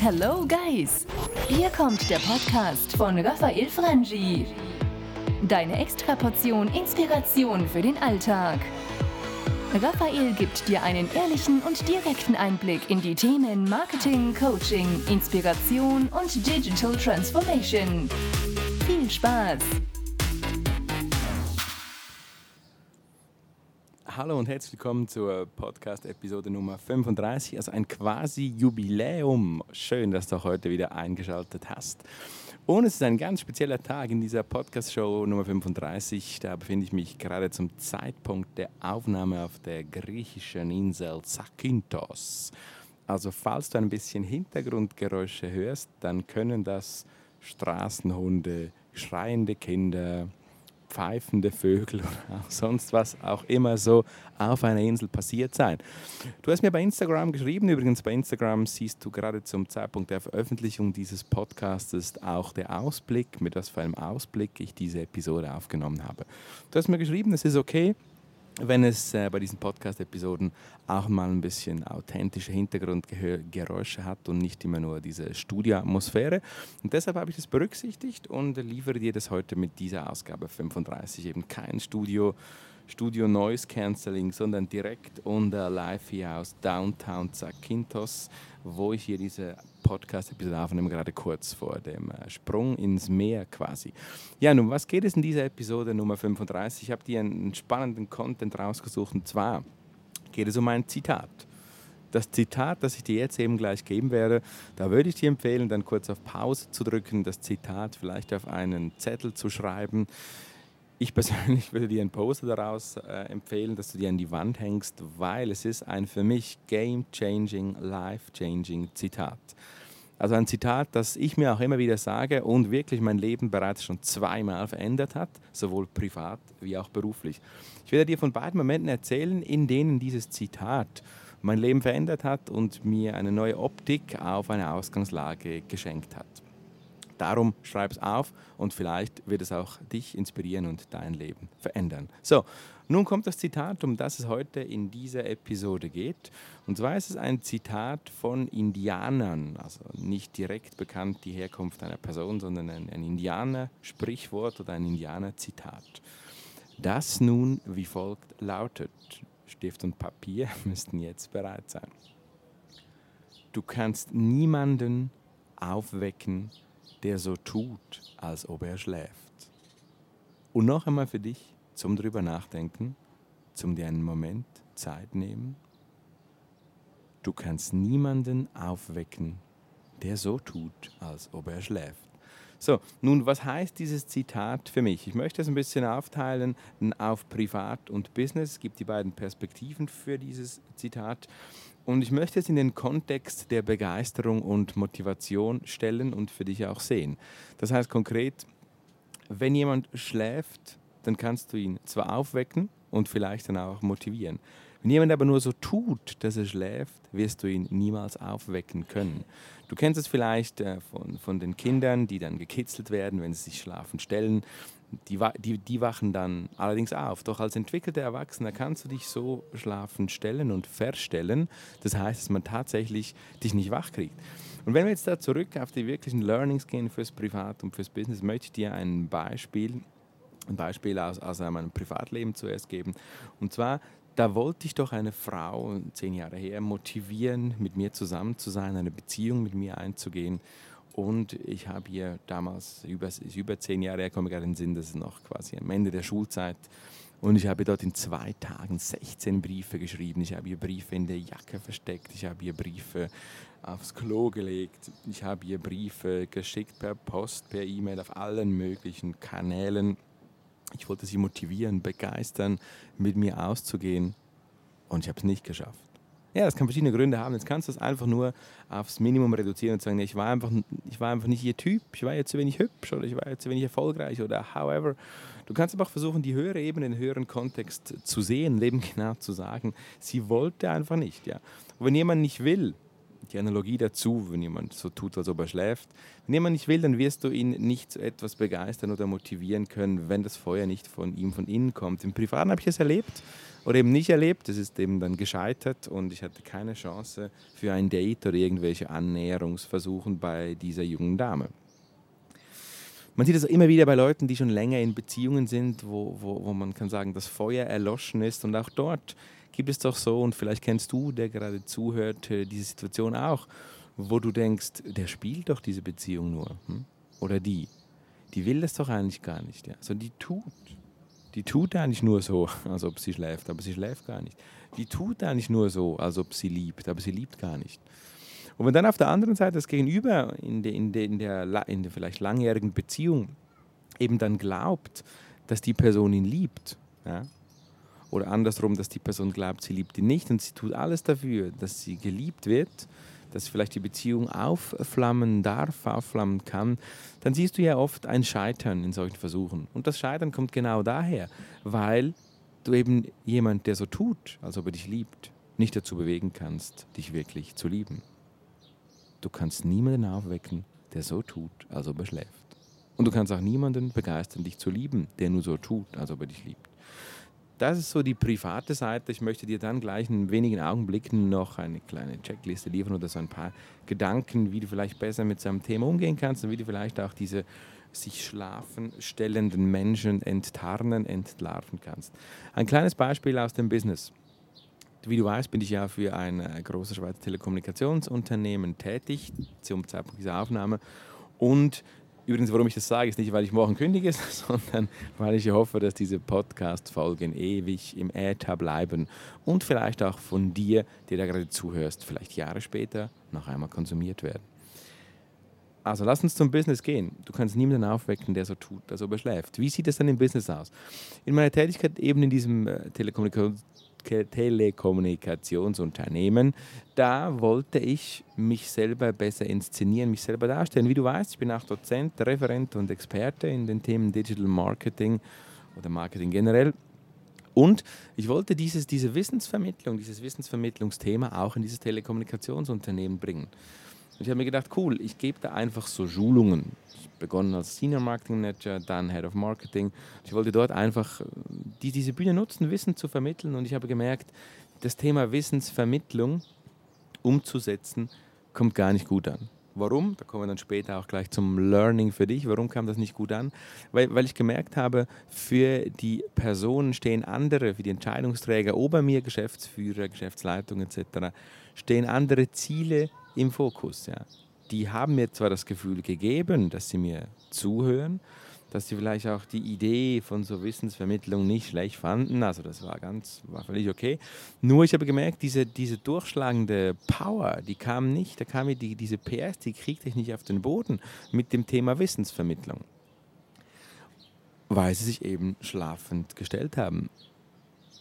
Hello Guys! Hier kommt der Podcast von Raphael Frangi. Deine Extraportion Inspiration für den Alltag. Raphael gibt dir einen ehrlichen und direkten Einblick in die Themen Marketing, Coaching, Inspiration und Digital Transformation. Viel Spaß! Hallo und herzlich willkommen zur Podcast-Episode Nummer 35, also ein quasi Jubiläum. Schön, dass du heute wieder eingeschaltet hast. Und es ist ein ganz spezieller Tag in dieser Podcast-Show Nummer 35. Da befinde ich mich gerade zum Zeitpunkt der Aufnahme auf der griechischen Insel Zakynthos. Also falls du ein bisschen Hintergrundgeräusche hörst, dann können das Straßenhunde, schreiende Kinder, pfeifende Vögel oder auch sonst was auch immer so auf einer Insel passiert sein. Du hast mir bei Instagram geschrieben, übrigens bei Instagram siehst du gerade zum Zeitpunkt der Veröffentlichung dieses Podcasts auch der Ausblick, mit was für einem Ausblick ich diese Episode aufgenommen habe. Du hast mir geschrieben, es ist okay, wenn es äh, bei diesen Podcast-Episoden auch mal ein bisschen authentische Hintergrundgeräusche hat und nicht immer nur diese Studioatmosphäre. Und deshalb habe ich das berücksichtigt und liefere dir das heute mit dieser Ausgabe 35. Eben kein Studio, Studio Noise Cancelling, sondern direkt und live hier aus Downtown Zakynthos, wo ich hier diese Podcast-Episode aufnehmen, gerade kurz vor dem äh, Sprung ins Meer quasi. Ja, nun, was geht es in dieser Episode Nummer 35? Ich habe dir einen spannenden Content rausgesucht und zwar geht es um ein Zitat. Das Zitat, das ich dir jetzt eben gleich geben werde, da würde ich dir empfehlen, dann kurz auf Pause zu drücken, das Zitat vielleicht auf einen Zettel zu schreiben. Ich persönlich würde dir ein Poster daraus äh, empfehlen, dass du dir an die Wand hängst, weil es ist ein für mich game-changing, life-changing Zitat. Also ein Zitat, das ich mir auch immer wieder sage und wirklich mein Leben bereits schon zweimal verändert hat, sowohl privat wie auch beruflich. Ich werde dir von beiden Momenten erzählen, in denen dieses Zitat mein Leben verändert hat und mir eine neue Optik auf eine Ausgangslage geschenkt hat. Darum schreib es auf und vielleicht wird es auch dich inspirieren und dein Leben verändern. So, nun kommt das Zitat, um das es heute in dieser Episode geht. Und zwar ist es ein Zitat von Indianern, also nicht direkt bekannt die Herkunft einer Person, sondern ein, ein Indianer-Sprichwort oder ein Indianer-Zitat. Das nun wie folgt lautet. Stift und Papier müssten jetzt bereit sein. Du kannst niemanden aufwecken, der so tut, als ob er schläft. Und noch einmal für dich zum drüber nachdenken, zum dir einen Moment Zeit nehmen. Du kannst niemanden aufwecken, der so tut, als ob er schläft. So, nun, was heißt dieses Zitat für mich? Ich möchte es ein bisschen aufteilen auf Privat und Business. Es gibt die beiden Perspektiven für dieses Zitat. Und ich möchte es in den Kontext der Begeisterung und Motivation stellen und für dich auch sehen. Das heißt konkret, wenn jemand schläft, dann kannst du ihn zwar aufwecken und vielleicht dann auch motivieren. Wenn jemand aber nur so tut, dass er schläft, wirst du ihn niemals aufwecken können. Du kennst es vielleicht äh, von, von den Kindern, die dann gekitzelt werden, wenn sie sich schlafen stellen die, die, die wachen dann allerdings auf. Doch als entwickelter Erwachsener kannst du dich so schlafen stellen und verstellen. Das heißt, dass man tatsächlich dich nicht wach kriegt. Und wenn wir jetzt da zurück auf die wirklichen Learnings gehen fürs Privat und fürs Business, möchte ich dir ein Beispiel, ein Beispiel aus, aus meinem Privatleben zuerst geben. Und zwar, da wollte ich doch eine Frau zehn Jahre her motivieren, mit mir zusammen zu sein, eine Beziehung mit mir einzugehen. Und ich habe hier damals, über, über zehn Jahre her, komme gerade in den Sinn, das ist noch quasi am Ende der Schulzeit. Und ich habe dort in zwei Tagen 16 Briefe geschrieben. Ich habe hier Briefe in der Jacke versteckt. Ich habe hier Briefe aufs Klo gelegt. Ich habe hier Briefe geschickt per Post, per E-Mail, auf allen möglichen Kanälen. Ich wollte sie motivieren, begeistern, mit mir auszugehen. Und ich habe es nicht geschafft. Ja, das kann verschiedene Gründe haben. Jetzt kannst du es einfach nur aufs Minimum reduzieren und sagen, ich war einfach, ich war einfach nicht ihr Typ, ich war jetzt zu wenig hübsch oder ich war jetzt zu wenig erfolgreich oder however. Du kannst aber auch versuchen, die höhere Ebene, den höheren Kontext zu sehen, eben genau zu sagen, sie wollte einfach nicht. Ja. Und wenn jemand nicht will, die Analogie dazu, wenn jemand so tut, als ob er schläft. Wenn jemand nicht will, dann wirst du ihn nicht zu etwas begeistern oder motivieren können, wenn das Feuer nicht von ihm von innen kommt. Im Privaten habe ich es erlebt oder eben nicht erlebt. Es ist eben dann gescheitert und ich hatte keine Chance für ein Date oder irgendwelche Annäherungsversuchen bei dieser jungen Dame. Man sieht es immer wieder bei Leuten, die schon länger in Beziehungen sind, wo, wo, wo man kann sagen, das Feuer erloschen ist. Und auch dort gibt es doch so, und vielleicht kennst du, der gerade zuhört, äh, diese Situation auch, wo du denkst, der spielt doch diese Beziehung nur. Hm? Oder die. Die will das doch eigentlich gar nicht. Ja? Also die tut. Die tut eigentlich nur so, als ob sie schläft, aber sie schläft gar nicht. Die tut eigentlich nur so, als ob sie liebt, aber sie liebt gar nicht. Und wenn dann auf der anderen Seite das Gegenüber in, de, in, de, in, der, in der vielleicht langjährigen Beziehung eben dann glaubt, dass die Person ihn liebt, ja, oder andersrum, dass die Person glaubt, sie liebt ihn nicht und sie tut alles dafür, dass sie geliebt wird, dass vielleicht die Beziehung aufflammen darf, aufflammen kann, dann siehst du ja oft ein Scheitern in solchen Versuchen. Und das Scheitern kommt genau daher, weil du eben jemand, der so tut, als ob er dich liebt, nicht dazu bewegen kannst, dich wirklich zu lieben. Du kannst niemanden aufwecken, der so tut, als ob er schläft. Und du kannst auch niemanden begeistern, dich zu lieben, der nur so tut, als ob er dich liebt. Das ist so die private Seite. Ich möchte dir dann gleich in wenigen Augenblicken noch eine kleine Checkliste liefern oder so ein paar Gedanken, wie du vielleicht besser mit seinem Thema umgehen kannst und wie du vielleicht auch diese sich schlafen stellenden Menschen enttarnen, entlarven kannst. Ein kleines Beispiel aus dem Business. Wie du weißt, bin ich ja für ein äh, großes Schweizer Telekommunikationsunternehmen tätig zum Zeitpunkt dieser Aufnahme. Und übrigens, warum ich das sage, ist nicht, weil ich morgen kündige, sondern weil ich hoffe, dass diese Podcast-Folgen ewig im Äther bleiben und vielleicht auch von dir, der da gerade zuhörst, vielleicht Jahre später noch einmal konsumiert werden. Also lass uns zum Business gehen. Du kannst niemanden aufwecken, der so tut, als ob er. Wie sieht es dann im Business aus? In meiner Tätigkeit eben in diesem äh, Telekommunikations Telekommunikationsunternehmen. Da wollte ich mich selber besser inszenieren, mich selber darstellen. Wie du weißt, ich bin auch Dozent, Referent und Experte in den Themen Digital Marketing oder Marketing generell. Und ich wollte dieses, diese Wissensvermittlung, dieses Wissensvermittlungsthema auch in dieses Telekommunikationsunternehmen bringen. Und ich habe mir gedacht, cool, ich gebe da einfach so Schulungen. Ich begonnen als Senior Marketing Manager, dann Head of Marketing. Ich wollte dort einfach äh, die, diese Bühne nutzen, Wissen zu vermitteln. Und ich habe gemerkt, das Thema Wissensvermittlung umzusetzen, kommt gar nicht gut an. Warum? Da kommen wir dann später auch gleich zum Learning für dich. Warum kam das nicht gut an? Weil, weil ich gemerkt habe, für die Personen stehen andere, für die Entscheidungsträger ober mir, Geschäftsführer, Geschäftsleitung etc., stehen andere Ziele im Fokus. Ja. Die haben mir zwar das Gefühl gegeben, dass sie mir zuhören, dass sie vielleicht auch die Idee von so Wissensvermittlung nicht schlecht fanden. Also das war ganz, war völlig okay. Nur ich habe gemerkt, diese, diese durchschlagende Power, die kam nicht, da kam mir die, diese PS, die kriegte ich nicht auf den Boden mit dem Thema Wissensvermittlung. Weil sie sich eben schlafend gestellt haben.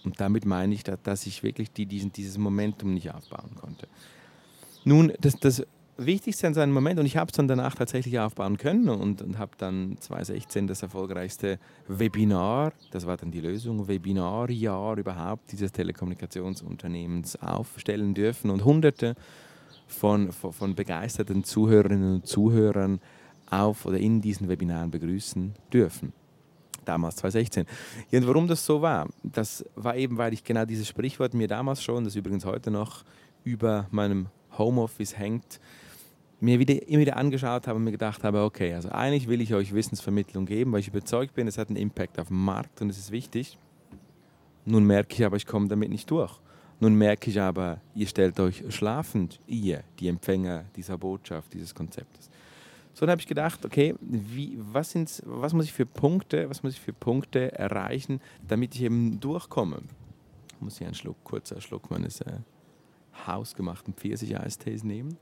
Und damit meine ich, dass ich wirklich die, diesen, dieses Momentum nicht aufbauen konnte. Nun, das, das Wichtigste an seinem Moment, und ich habe es dann danach tatsächlich aufbauen können und, und habe dann 2016 das erfolgreichste Webinar, das war dann die Lösung, Webinarjahr überhaupt dieses Telekommunikationsunternehmens aufstellen dürfen und hunderte von, von, von begeisterten Zuhörerinnen und Zuhörern auf oder in diesen Webinaren begrüßen dürfen damals 2016. Ja, und warum das so war, das war eben, weil ich genau dieses Sprichwort mir damals schon, das übrigens heute noch über meinem Homeoffice hängt, mir wieder, immer wieder angeschaut habe und mir gedacht habe, okay, also eigentlich will ich euch Wissensvermittlung geben, weil ich überzeugt bin, es hat einen Impact auf den Markt und es ist wichtig. Nun merke ich aber, ich komme damit nicht durch. Nun merke ich aber, ihr stellt euch schlafend, ihr, die Empfänger dieser Botschaft, dieses Konzeptes. So, dann habe ich gedacht, okay, wie, was, was muss ich für Punkte, was muss ich für Punkte erreichen, damit ich eben durchkomme? Ich muss hier einen Schluck, kurzer Schluck meines äh, hausgemachten Pfirsich-Eistees nehmen.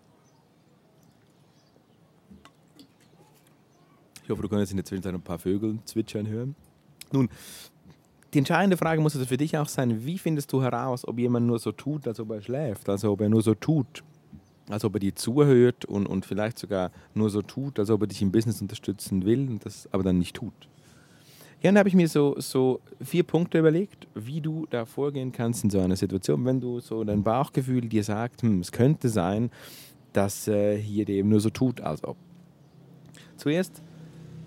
Ich hoffe, du kannst in der Zwischenzeit ein paar Vögel zwitschern hören. Nun, die entscheidende Frage muss also für dich auch sein, wie findest du heraus, ob jemand nur so tut, als ob er schläft, also ob er nur so tut, als ob er dir zuhört und, und vielleicht sogar nur so tut, als ob er dich im Business unterstützen will und das aber dann nicht tut. Ja, dann habe ich mir so, so vier Punkte überlegt, wie du da vorgehen kannst in so einer Situation, wenn du so dein Bauchgefühl dir sagt, hm, es könnte sein, dass äh, hier eben nur so tut, als ob. Zuerst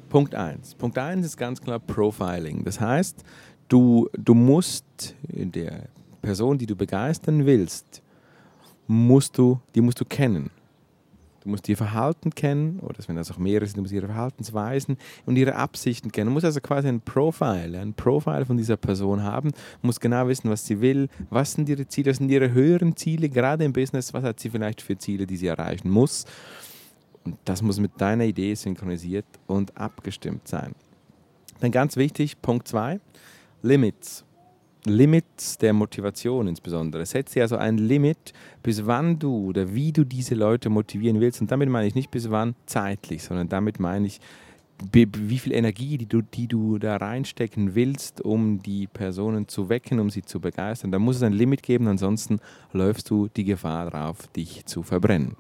Punkt 1. Punkt 1 ist ganz klar Profiling. Das heißt, du, du musst der Person, die du begeistern willst, musst du, die musst du kennen. Du musst ihr Verhalten kennen, oder wenn das auch mehrere sind, du musst ihre Verhaltensweisen und ihre Absichten kennen. Du musst also quasi ein Profile, ein Profile von dieser Person haben, du musst genau wissen, was sie will, was sind ihre Ziele, was sind ihre höheren Ziele, gerade im Business, was hat sie vielleicht für Ziele, die sie erreichen muss. Und das muss mit deiner Idee synchronisiert und abgestimmt sein. Dann ganz wichtig, Punkt 2, Limits. Limits der Motivation insbesondere. Setze also ein Limit, bis wann du oder wie du diese Leute motivieren willst. Und damit meine ich nicht bis wann zeitlich, sondern damit meine ich, wie viel Energie, die du, die du da reinstecken willst, um die Personen zu wecken, um sie zu begeistern. Da muss es ein Limit geben, ansonsten läufst du die Gefahr drauf, dich zu verbrennen.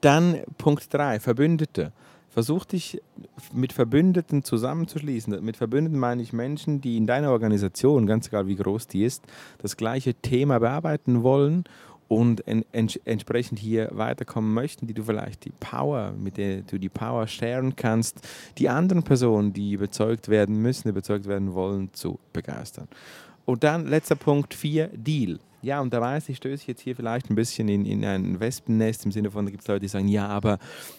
Dann Punkt 3, Verbündete. Versuch dich mit Verbündeten zusammenzuschließen. Mit Verbündeten meine ich Menschen, die in deiner Organisation, ganz egal wie groß die ist, das gleiche Thema bearbeiten wollen und en ents entsprechend hier weiterkommen möchten, die du vielleicht die Power, mit der du die Power sharen kannst, die anderen Personen, die überzeugt werden müssen, überzeugt werden wollen, zu begeistern. Und dann letzter Punkt 4, Deal. Ja, und da weiß ich, stöße ich jetzt hier vielleicht ein bisschen in, in ein Wespennest im Sinne von, da gibt es Leute, die sagen, ja, aber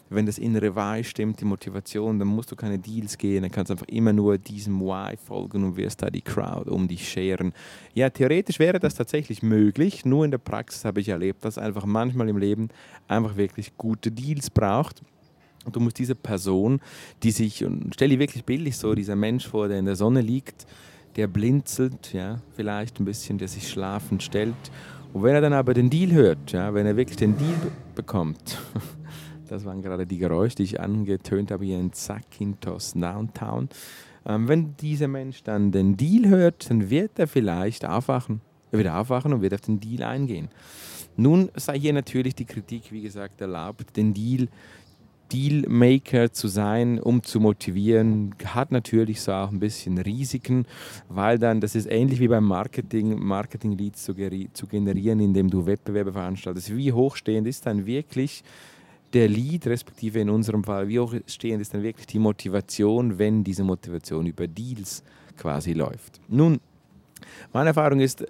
wenn das innere Why stimmt, die Motivation, dann musst du keine Deals gehen, dann kannst du einfach immer nur diesem Why folgen und wirst da die Crowd um dich scheren. Ja, theoretisch wäre das tatsächlich möglich, nur in der Praxis habe ich erlebt, dass einfach manchmal im Leben einfach wirklich gute Deals braucht. Und du musst diese Person, die sich, und stell dir wirklich bildlich so, dieser Mensch vor, der in der Sonne liegt, der blinzelt, ja, vielleicht ein bisschen, der sich schlafend stellt. Und wenn er dann aber den Deal hört, ja, wenn er wirklich den Deal bekommt, das waren gerade die Geräusche, die ich angetönt habe hier in Zakynthos Downtown. Ähm, wenn dieser Mensch dann den Deal hört, dann wird er vielleicht aufwachen. Er wird aufwachen und wird auf den Deal eingehen. Nun sei hier natürlich die Kritik, wie gesagt, erlaubt, den Deal Dealmaker zu sein, um zu motivieren, hat natürlich so auch ein bisschen Risiken, weil dann, das ist ähnlich wie beim Marketing, Marketing-Leads zu, zu generieren, indem du Wettbewerbe veranstaltest. Wie hochstehend ist dann wirklich der Lead, respektive in unserem Fall, wie hochstehend ist dann wirklich die Motivation, wenn diese Motivation über Deals quasi läuft? Nun, meine Erfahrung ist,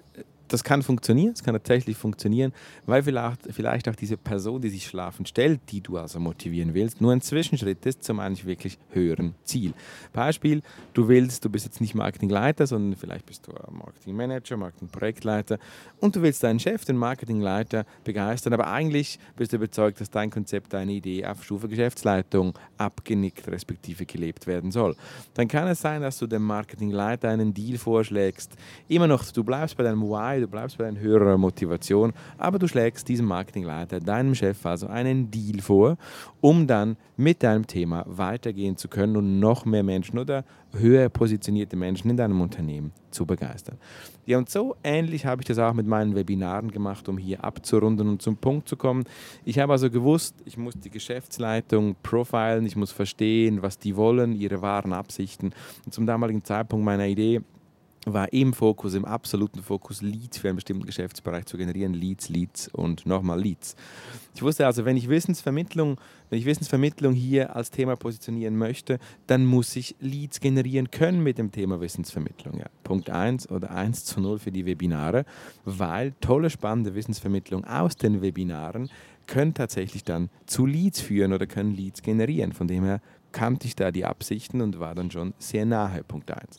das kann funktionieren, es kann tatsächlich funktionieren, weil vielleicht, vielleicht auch diese Person, die sich schlafend stellt, die du also motivieren willst, nur ein Zwischenschritt ist zum eigentlich wirklich höheren Ziel. Beispiel, du willst, du bist jetzt nicht Marketingleiter, sondern vielleicht bist du Marketingmanager, Marketingprojektleiter und du willst deinen Chef, den Marketingleiter, begeistern, aber eigentlich bist du überzeugt, dass dein Konzept, deine Idee auf Stufe Geschäftsleitung abgenickt respektive gelebt werden soll. Dann kann es sein, dass du dem Marketingleiter einen Deal vorschlägst, immer noch, du bleibst bei deinem Why, du bleibst bei höherer Motivation, aber du schlägst diesem Marketingleiter, deinem Chef also einen Deal vor, um dann mit deinem Thema weitergehen zu können und noch mehr Menschen oder höher positionierte Menschen in deinem Unternehmen zu begeistern. Ja, und so ähnlich habe ich das auch mit meinen Webinaren gemacht, um hier abzurunden und zum Punkt zu kommen. Ich habe also gewusst, ich muss die Geschäftsleitung profilen, ich muss verstehen, was die wollen, ihre wahren Absichten. Und zum damaligen Zeitpunkt meiner Idee war im Fokus, im absoluten Fokus, Leads für einen bestimmten Geschäftsbereich zu generieren. Leads, Leads und nochmal Leads. Ich wusste also, wenn ich Wissensvermittlung, wenn ich Wissensvermittlung hier als Thema positionieren möchte, dann muss ich Leads generieren können mit dem Thema Wissensvermittlung. Ja. Punkt 1 oder 1 zu 0 für die Webinare, weil tolle, spannende Wissensvermittlung aus den Webinaren können tatsächlich dann zu Leads führen oder können Leads generieren. Von dem her kannte ich da die Absichten und war dann schon sehr nahe. Punkt 1.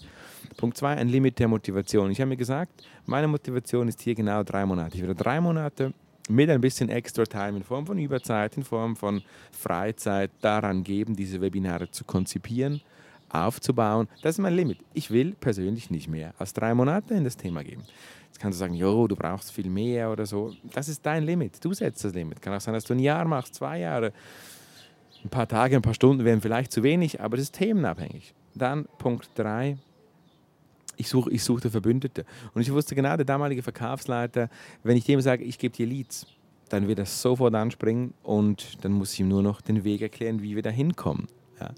Punkt 2, ein Limit der Motivation. Ich habe mir gesagt, meine Motivation ist hier genau drei Monate. Ich werde drei Monate mit ein bisschen extra Time in Form von Überzeit, in Form von Freizeit daran geben, diese Webinare zu konzipieren, aufzubauen. Das ist mein Limit. Ich will persönlich nicht mehr als drei Monate in das Thema geben. Jetzt kannst du sagen, jo, du brauchst viel mehr oder so. Das ist dein Limit. Du setzt das Limit. Kann auch sein, dass du ein Jahr machst, zwei Jahre. Ein paar Tage, ein paar Stunden wären vielleicht zu wenig, aber das ist themenabhängig. Dann Punkt 3, ich, such, ich suchte Verbündete. Und ich wusste genau, der damalige Verkaufsleiter, wenn ich dem sage, ich gebe dir Leads, dann wird er sofort anspringen und dann muss ich ihm nur noch den Weg erklären, wie wir da hinkommen. Ja.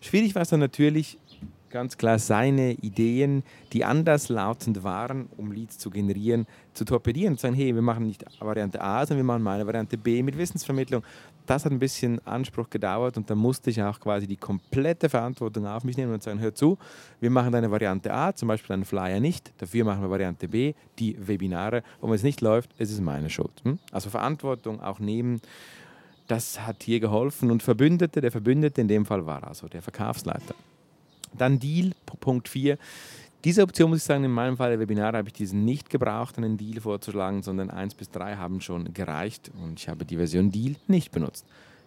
Schwierig war es dann natürlich, ganz klar seine Ideen, die anderslautend waren, um Leads zu generieren, zu torpedieren. Zu sagen, hey, wir machen nicht Variante A, sondern wir machen mal eine Variante B mit Wissensvermittlung. Das hat ein bisschen Anspruch gedauert und da musste ich auch quasi die komplette Verantwortung auf mich nehmen und sagen, hör zu, wir machen eine Variante A, zum Beispiel einen Flyer nicht, dafür machen wir Variante B, die Webinare. Und wenn es nicht läuft, ist es meine Schuld. Hm? Also Verantwortung auch nehmen das hat hier geholfen. Und Verbündete, der Verbündete in dem Fall war also der Verkaufsleiter. Dann Deal, Punkt 4. Diese Option muss ich sagen, in meinem Fall der Webinare habe ich diesen nicht gebraucht, einen Deal vorzuschlagen, sondern 1 bis 3 haben schon gereicht und ich habe die Version Deal nicht benutzt.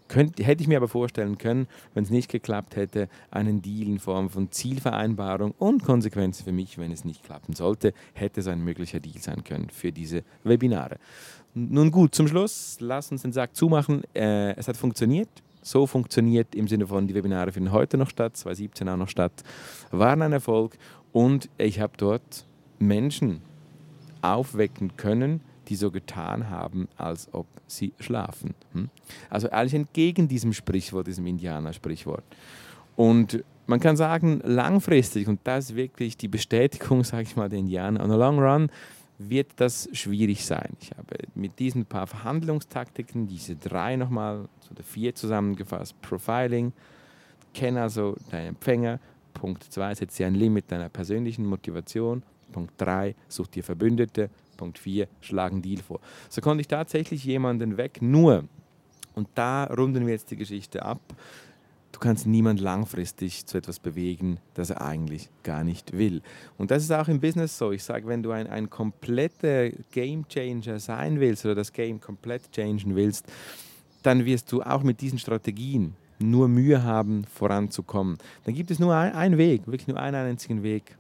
Könnt, hätte ich mir aber vorstellen können, wenn es nicht geklappt hätte, einen Deal in Form von Zielvereinbarung und Konsequenzen für mich, wenn es nicht klappen sollte, hätte es ein möglicher Deal sein können für diese Webinare. Nun gut, zum Schluss, lass uns den Sack zumachen. Äh, es hat funktioniert. So funktioniert im Sinne von, die Webinare finden heute noch statt, 2017 auch noch statt, waren ein Erfolg und ich habe dort Menschen aufwecken können, die so getan haben, als ob sie schlafen. Hm? Also eigentlich entgegen diesem Sprichwort, diesem Indianer-Sprichwort. Und man kann sagen, langfristig, und das ist wirklich die Bestätigung, sage ich mal, der Indianer, on the long run, wird das schwierig sein. Ich habe mit diesen paar Verhandlungstaktiken, diese drei nochmal, oder vier zusammengefasst, Profiling, kenne also deinen Empfänger, Punkt 2, setze ein Limit deiner persönlichen Motivation, Punkt 3, such dir Verbündete, Punkt 4, schlag einen Deal vor. So konnte ich tatsächlich jemanden weg, nur, und da runden wir jetzt die Geschichte ab, du kannst niemand langfristig zu etwas bewegen, das er eigentlich gar nicht will. Und das ist auch im Business so. Ich sage, wenn du ein, ein kompletter Game Changer sein willst oder das Game komplett changen willst, dann wirst du auch mit diesen Strategien nur Mühe haben, voranzukommen. Dann gibt es nur ein, einen Weg, wirklich nur einen einzigen Weg.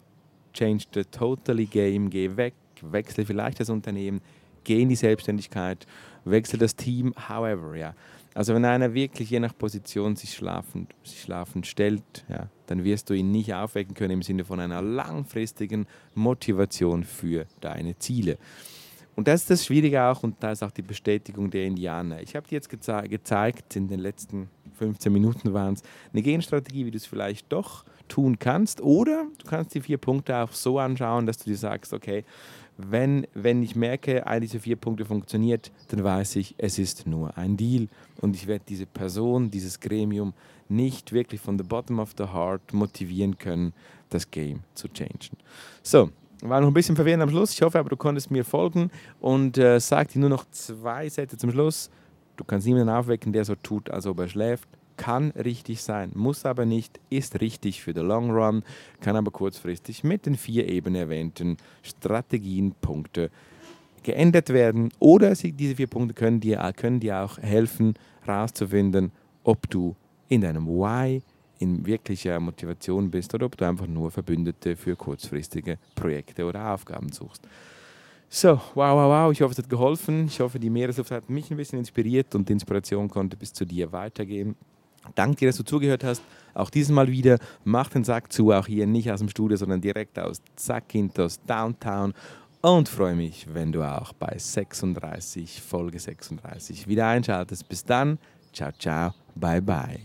Change the totally game, geh weg, wechsle vielleicht das Unternehmen, geh in die Selbstständigkeit, wechsle das Team, however, ja. Also wenn einer wirklich je nach Position sich schlafend, sich schlafend stellt, ja, dann wirst du ihn nicht aufwecken können im Sinne von einer langfristigen Motivation für deine Ziele. Und das ist das Schwierige auch und da ist auch die Bestätigung der Indianer. Ich habe dir jetzt geze gezeigt, in den letzten 15 Minuten waren es, eine Genstrategie, wie du es vielleicht doch tun kannst. Oder du kannst die vier Punkte auch so anschauen, dass du dir sagst, okay, wenn, wenn ich merke, all diese vier Punkte funktioniert, dann weiß ich, es ist nur ein Deal und ich werde diese Person, dieses Gremium nicht wirklich von the bottom of the heart motivieren können, das Game zu changen. So, war noch ein bisschen verwirrend am Schluss. Ich hoffe aber, du konntest mir folgen und äh, sag dir nur noch zwei Sätze zum Schluss. Du kannst niemanden aufwecken, der so tut, als ob er schläft kann richtig sein, muss aber nicht, ist richtig für den Long Run, kann aber kurzfristig mit den vier eben erwähnten Strategien, Punkte geändert werden. Oder sie, diese vier Punkte können dir, können dir auch helfen, herauszufinden, ob du in deinem Why in wirklicher Motivation bist oder ob du einfach nur Verbündete für kurzfristige Projekte oder Aufgaben suchst. So, wow, wow, wow, ich hoffe, es hat geholfen. Ich hoffe, die Meeresluft hat mich ein bisschen inspiriert und die Inspiration konnte bis zu dir weitergehen. Danke dir, dass du zugehört hast. Auch dieses Mal wieder. Mach den Sack zu, auch hier nicht aus dem Studio, sondern direkt aus Zackintos Downtown. Und freue mich, wenn du auch bei 36, Folge 36 wieder einschaltest. Bis dann. Ciao, ciao. Bye, bye.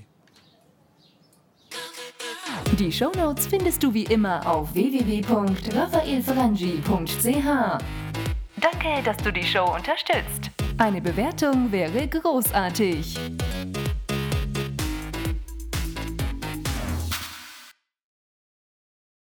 Die Shownotes findest du wie immer auf www.raphaelfrangi.ch. Danke, dass du die Show unterstützt. Eine Bewertung wäre großartig.